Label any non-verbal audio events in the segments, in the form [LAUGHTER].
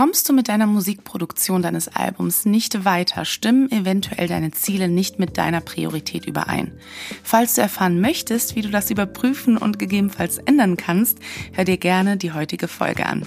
Kommst du mit deiner Musikproduktion deines Albums nicht weiter, stimmen eventuell deine Ziele nicht mit deiner Priorität überein. Falls du erfahren möchtest, wie du das überprüfen und gegebenenfalls ändern kannst, hör dir gerne die heutige Folge an.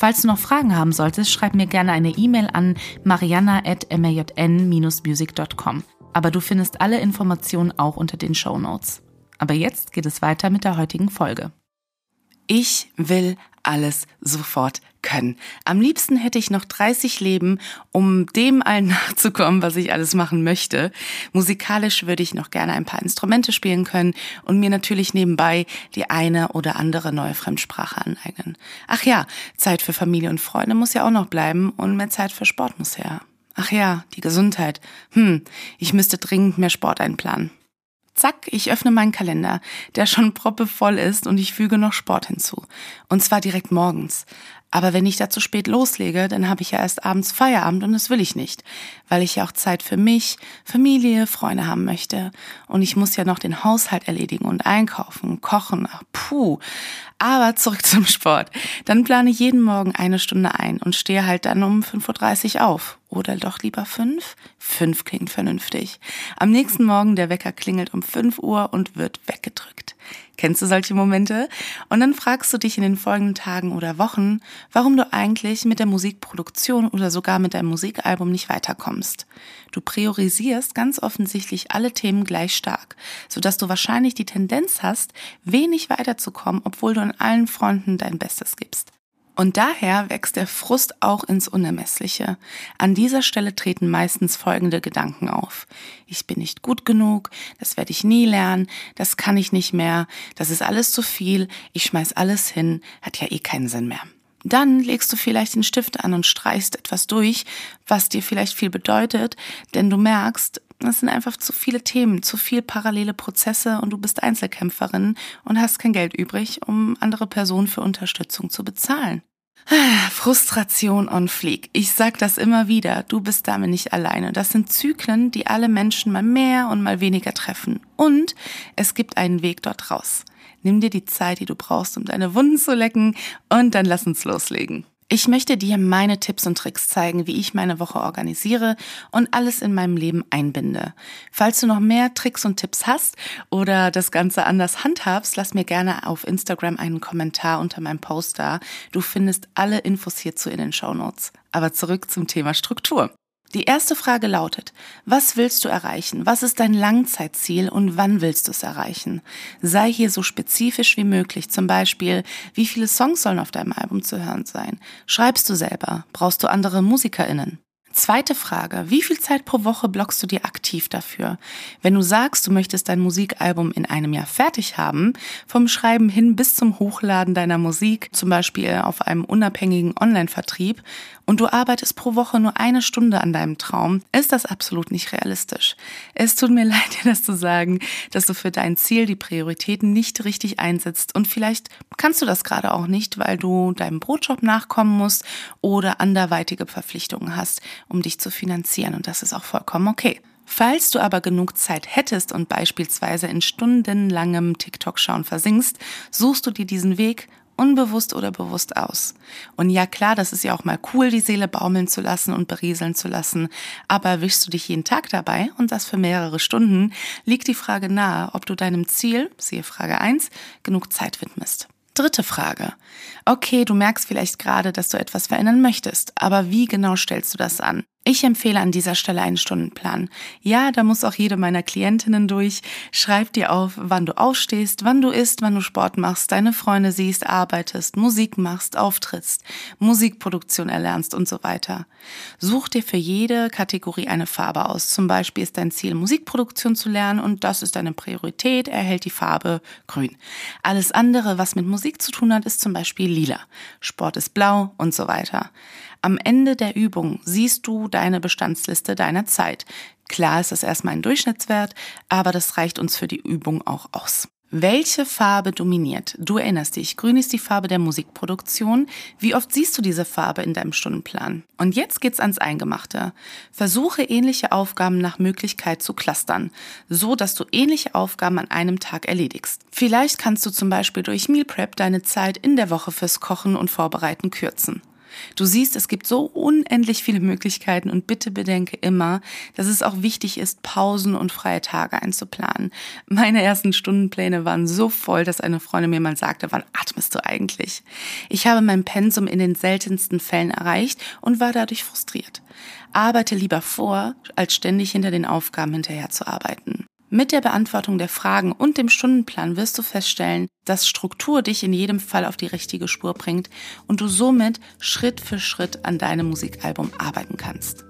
Falls du noch Fragen haben solltest, schreib mir gerne eine E-Mail an mariana.majn-music.com. Aber du findest alle Informationen auch unter den Show Notes. Aber jetzt geht es weiter mit der heutigen Folge. Ich will alles sofort können. Am liebsten hätte ich noch 30 Leben, um dem allen [LAUGHS] nachzukommen, was ich alles machen möchte. Musikalisch würde ich noch gerne ein paar Instrumente spielen können und mir natürlich nebenbei die eine oder andere neue Fremdsprache aneignen. Ach ja, Zeit für Familie und Freunde muss ja auch noch bleiben und mehr Zeit für Sport muss her. Ach ja, die Gesundheit. Hm, ich müsste dringend mehr Sport einplanen. Zack, ich öffne meinen Kalender, der schon proppevoll ist und ich füge noch Sport hinzu. Und zwar direkt morgens. Aber wenn ich da zu spät loslege, dann habe ich ja erst abends Feierabend und das will ich nicht, weil ich ja auch Zeit für mich, Familie, Freunde haben möchte. Und ich muss ja noch den Haushalt erledigen und einkaufen, kochen. Ach, puh. Aber zurück [LAUGHS] zum Sport. Dann plane ich jeden Morgen eine Stunde ein und stehe halt dann um 5.30 Uhr auf. Oder doch lieber fünf? Fünf klingt vernünftig. Am nächsten Morgen der Wecker klingelt um 5 Uhr und wird weggedrückt. Kennst du solche Momente? Und dann fragst du dich in den folgenden Tagen oder Wochen, warum du eigentlich mit der Musikproduktion oder sogar mit deinem Musikalbum nicht weiterkommst. Du priorisierst ganz offensichtlich alle Themen gleich stark, sodass du wahrscheinlich die Tendenz hast, wenig weiterzukommen, obwohl du an allen Fronten dein Bestes gibst. Und daher wächst der Frust auch ins Unermessliche. An dieser Stelle treten meistens folgende Gedanken auf. Ich bin nicht gut genug, das werde ich nie lernen, das kann ich nicht mehr, das ist alles zu viel, ich schmeiß alles hin, hat ja eh keinen Sinn mehr. Dann legst du vielleicht den Stift an und streichst etwas durch, was dir vielleicht viel bedeutet, denn du merkst, es sind einfach zu viele Themen, zu viel parallele Prozesse und du bist Einzelkämpferin und hast kein Geld übrig, um andere Personen für Unterstützung zu bezahlen. Frustration on fleek. Ich sag das immer wieder. Du bist damit nicht alleine. Das sind Zyklen, die alle Menschen mal mehr und mal weniger treffen. Und es gibt einen Weg dort raus. Nimm dir die Zeit, die du brauchst, um deine Wunden zu lecken und dann lass uns loslegen. Ich möchte dir meine Tipps und Tricks zeigen, wie ich meine Woche organisiere und alles in meinem Leben einbinde. Falls du noch mehr Tricks und Tipps hast oder das Ganze anders handhabst, lass mir gerne auf Instagram einen Kommentar unter meinem Post da. Du findest alle Infos hierzu in den Show Notes. Aber zurück zum Thema Struktur. Die erste Frage lautet, was willst du erreichen? Was ist dein Langzeitziel und wann willst du es erreichen? Sei hier so spezifisch wie möglich. Zum Beispiel, wie viele Songs sollen auf deinem Album zu hören sein? Schreibst du selber? Brauchst du andere MusikerInnen? Zweite Frage. Wie viel Zeit pro Woche blockst du dir aktiv dafür? Wenn du sagst, du möchtest dein Musikalbum in einem Jahr fertig haben, vom Schreiben hin bis zum Hochladen deiner Musik, zum Beispiel auf einem unabhängigen Online-Vertrieb, und du arbeitest pro Woche nur eine Stunde an deinem Traum, ist das absolut nicht realistisch. Es tut mir [LAUGHS] leid, dir das zu sagen, dass du für dein Ziel die Prioritäten nicht richtig einsetzt und vielleicht kannst du das gerade auch nicht, weil du deinem Brotjob nachkommen musst oder anderweitige Verpflichtungen hast um dich zu finanzieren. Und das ist auch vollkommen okay. Falls du aber genug Zeit hättest und beispielsweise in stundenlangem TikTok-Schauen versinkst, suchst du dir diesen Weg unbewusst oder bewusst aus. Und ja klar, das ist ja auch mal cool, die Seele baumeln zu lassen und berieseln zu lassen, aber erwischst du dich jeden Tag dabei und das für mehrere Stunden, liegt die Frage nahe, ob du deinem Ziel, siehe Frage 1, genug Zeit widmest. Dritte Frage. Okay, du merkst vielleicht gerade, dass du etwas verändern möchtest, aber wie genau stellst du das an? Ich empfehle an dieser Stelle einen Stundenplan. Ja, da muss auch jede meiner Klientinnen durch. Schreib dir auf, wann du aufstehst, wann du isst, wann du Sport machst, deine Freunde siehst, arbeitest, Musik machst, auftrittst, Musikproduktion erlernst und so weiter. Such dir für jede Kategorie eine Farbe aus. Zum Beispiel ist dein Ziel, Musikproduktion zu lernen und das ist deine Priorität, erhält die Farbe grün. Alles andere, was mit Musik zu tun hat, ist zum Beispiel lila. Sport ist blau und so weiter. Am Ende der Übung siehst du deine Bestandsliste deiner Zeit. Klar ist das erstmal ein Durchschnittswert, aber das reicht uns für die Übung auch aus. Welche Farbe dominiert? Du erinnerst dich, grün ist die Farbe der Musikproduktion. Wie oft siehst du diese Farbe in deinem Stundenplan? Und jetzt geht's ans Eingemachte. Versuche ähnliche Aufgaben nach Möglichkeit zu clustern, so dass du ähnliche Aufgaben an einem Tag erledigst. Vielleicht kannst du zum Beispiel durch Meal Prep deine Zeit in der Woche fürs Kochen und Vorbereiten kürzen. Du siehst, es gibt so unendlich viele Möglichkeiten und bitte bedenke immer, dass es auch wichtig ist, Pausen und freie Tage einzuplanen. Meine ersten Stundenpläne waren so voll, dass eine Freundin mir mal sagte, wann atmest du eigentlich? Ich habe mein Pensum in den seltensten Fällen erreicht und war dadurch frustriert. Arbeite lieber vor, als ständig hinter den Aufgaben hinterher zu arbeiten. Mit der Beantwortung der Fragen und dem Stundenplan wirst du feststellen, dass Struktur dich in jedem Fall auf die richtige Spur bringt und du somit Schritt für Schritt an deinem Musikalbum arbeiten kannst.